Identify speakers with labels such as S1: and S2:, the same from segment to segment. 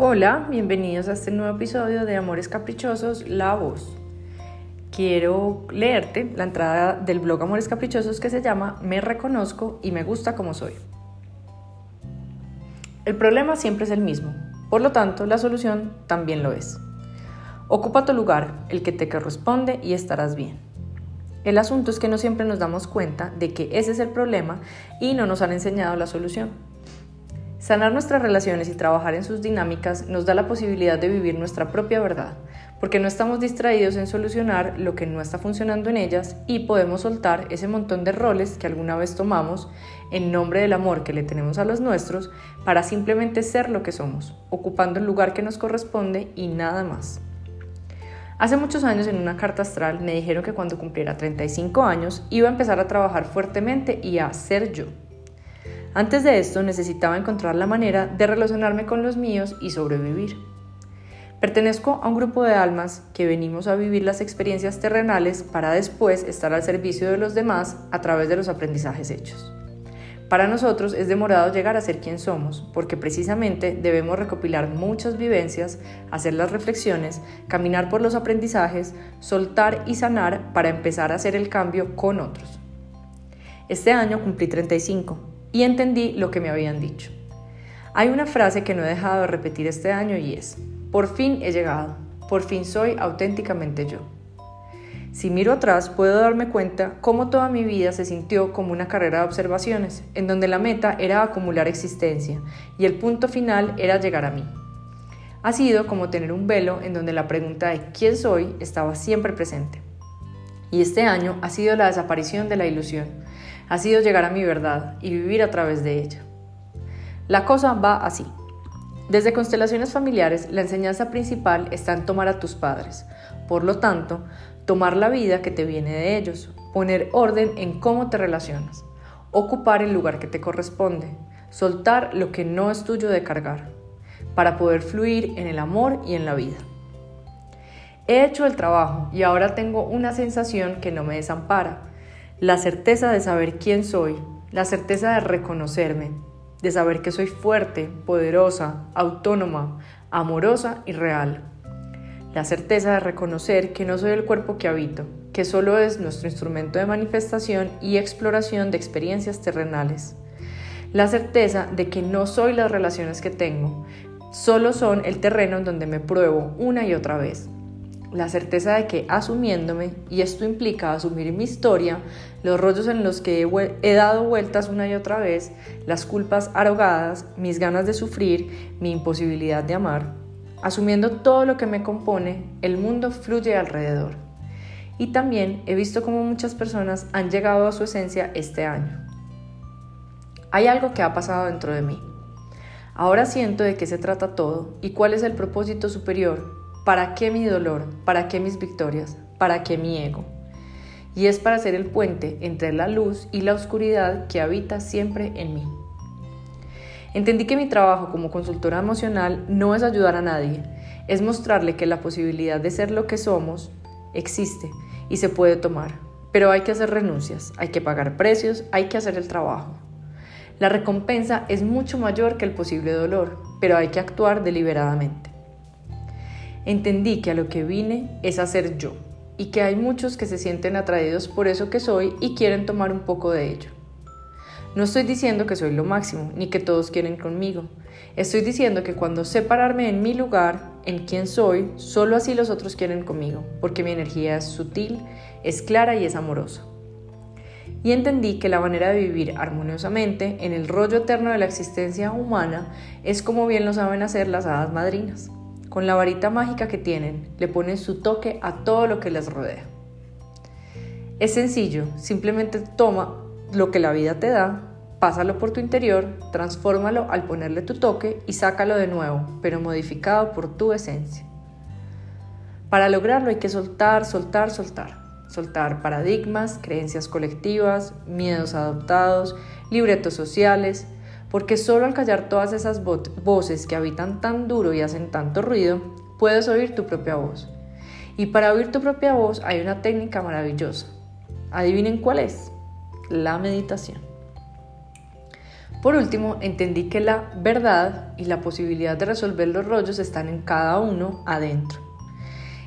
S1: Hola, bienvenidos a este nuevo episodio de Amores Caprichosos, La Voz. Quiero leerte la entrada del blog Amores Caprichosos que se llama Me reconozco y me gusta como soy. El problema siempre es el mismo, por lo tanto la solución también lo es. Ocupa tu lugar, el que te corresponde y estarás bien. El asunto es que no siempre nos damos cuenta de que ese es el problema y no nos han enseñado la solución. Sanar nuestras relaciones y trabajar en sus dinámicas nos da la posibilidad de vivir nuestra propia verdad, porque no estamos distraídos en solucionar lo que no está funcionando en ellas y podemos soltar ese montón de roles que alguna vez tomamos en nombre del amor que le tenemos a los nuestros para simplemente ser lo que somos, ocupando el lugar que nos corresponde y nada más. Hace muchos años en una carta astral me dijeron que cuando cumpliera 35 años iba a empezar a trabajar fuertemente y a ser yo. Antes de esto necesitaba encontrar la manera de relacionarme con los míos y sobrevivir. Pertenezco a un grupo de almas que venimos a vivir las experiencias terrenales para después estar al servicio de los demás a través de los aprendizajes hechos. Para nosotros es demorado llegar a ser quien somos, porque precisamente debemos recopilar muchas vivencias, hacer las reflexiones, caminar por los aprendizajes, soltar y sanar para empezar a hacer el cambio con otros. Este año cumplí 35 y entendí lo que me habían dicho. Hay una frase que no he dejado de repetir este año y es, por fin he llegado, por fin soy auténticamente yo. Si miro atrás, puedo darme cuenta cómo toda mi vida se sintió como una carrera de observaciones, en donde la meta era acumular existencia y el punto final era llegar a mí. Ha sido como tener un velo en donde la pregunta de quién soy estaba siempre presente. Y este año ha sido la desaparición de la ilusión, ha sido llegar a mi verdad y vivir a través de ella. La cosa va así. Desde constelaciones familiares, la enseñanza principal está en tomar a tus padres. Por lo tanto, tomar la vida que te viene de ellos, poner orden en cómo te relacionas, ocupar el lugar que te corresponde, soltar lo que no es tuyo de cargar, para poder fluir en el amor y en la vida. He hecho el trabajo y ahora tengo una sensación que no me desampara, la certeza de saber quién soy, la certeza de reconocerme, de saber que soy fuerte, poderosa, autónoma, amorosa y real. La certeza de reconocer que no soy el cuerpo que habito, que solo es nuestro instrumento de manifestación y exploración de experiencias terrenales. La certeza de que no soy las relaciones que tengo, solo son el terreno en donde me pruebo una y otra vez la certeza de que asumiéndome, y esto implica asumir mi historia, los rollos en los que he, dado vueltas una y otra vez, las culpas arrogadas, mis ganas de sufrir, mi imposibilidad de amar, asumiendo todo lo que me compone, el mundo fluye alrededor. Y también he visto cómo muchas personas han llegado a su esencia este año. Hay algo que ha pasado dentro de mí. Ahora siento de qué se trata todo y cuál es el propósito superior ¿Para qué mi dolor? ¿Para qué mis victorias? ¿Para qué mi ego? Y es para ser el puente entre la luz y la oscuridad que habita siempre en mí. Entendí que mi trabajo como consultora emocional no es ayudar a nadie, es mostrarle que la posibilidad de ser lo que somos existe y se puede tomar, pero hay que hacer renuncias, hay que pagar precios, hay que hacer el trabajo. La recompensa es mucho mayor que el posible dolor, pero hay que actuar deliberadamente. Entendí que a lo que vine es a ser yo y que hay muchos que se sienten atraídos por eso que soy y quieren tomar un poco de ello. No estoy diciendo que soy lo máximo, ni que todos quieren conmigo. Estoy diciendo que cuando sé pararme en mi lugar, en quién soy, solo así los otros quieren conmigo, porque mi energía es sutil, es clara y es amorosa. Y entendí que la manera de vivir armoniosamente en el rollo eterno de la existencia humana es como bien lo saben hacer las hadas madrinas. Con la varita mágica que tienen, le ponen su toque a todo lo que les rodea. Es sencillo, simplemente toma lo que la vida te da, pásalo por tu interior, transfórmalo al ponerle tu toque y sácalo de nuevo, pero modificado por tu esencia. Para lograrlo hay que soltar, soltar, soltar. Soltar paradigmas, creencias colectivas, miedos adoptados, libretos sociales, porque solo al callar todas esas voces que habitan tan duro y hacen tanto ruido, puedes oír tu propia voz. Y para oír tu propia voz hay una técnica maravillosa. Adivinen cuál es. La meditación. Por último, entendí que la verdad y la posibilidad de resolver los rollos están en cada uno adentro.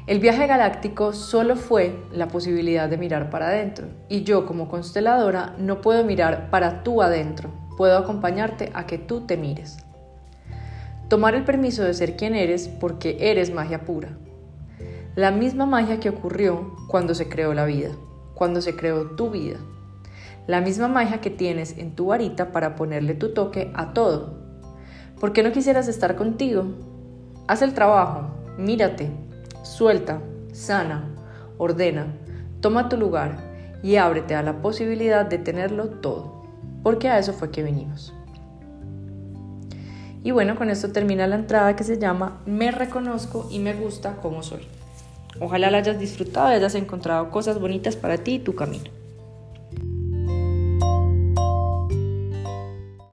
S1: El viaje galáctico solo fue la posibilidad de mirar para adentro y yo como consteladora no puedo mirar para tú adentro, puedo acompañarte a que tú te mires. Tomar el permiso de ser quien eres porque eres magia pura. La misma magia que ocurrió cuando se creó la vida, cuando se creó tu vida. La misma magia que tienes en tu varita para ponerle tu toque a todo. ¿Por qué no quisieras estar contigo? Haz el trabajo, mírate, Suelta, sana, ordena, toma tu lugar y ábrete a la posibilidad de tenerlo todo, porque a eso fue que vinimos. Y bueno, con esto termina la entrada que se llama Me reconozco y me gusta como soy. Ojalá la hayas disfrutado y hayas encontrado cosas bonitas para ti y tu camino.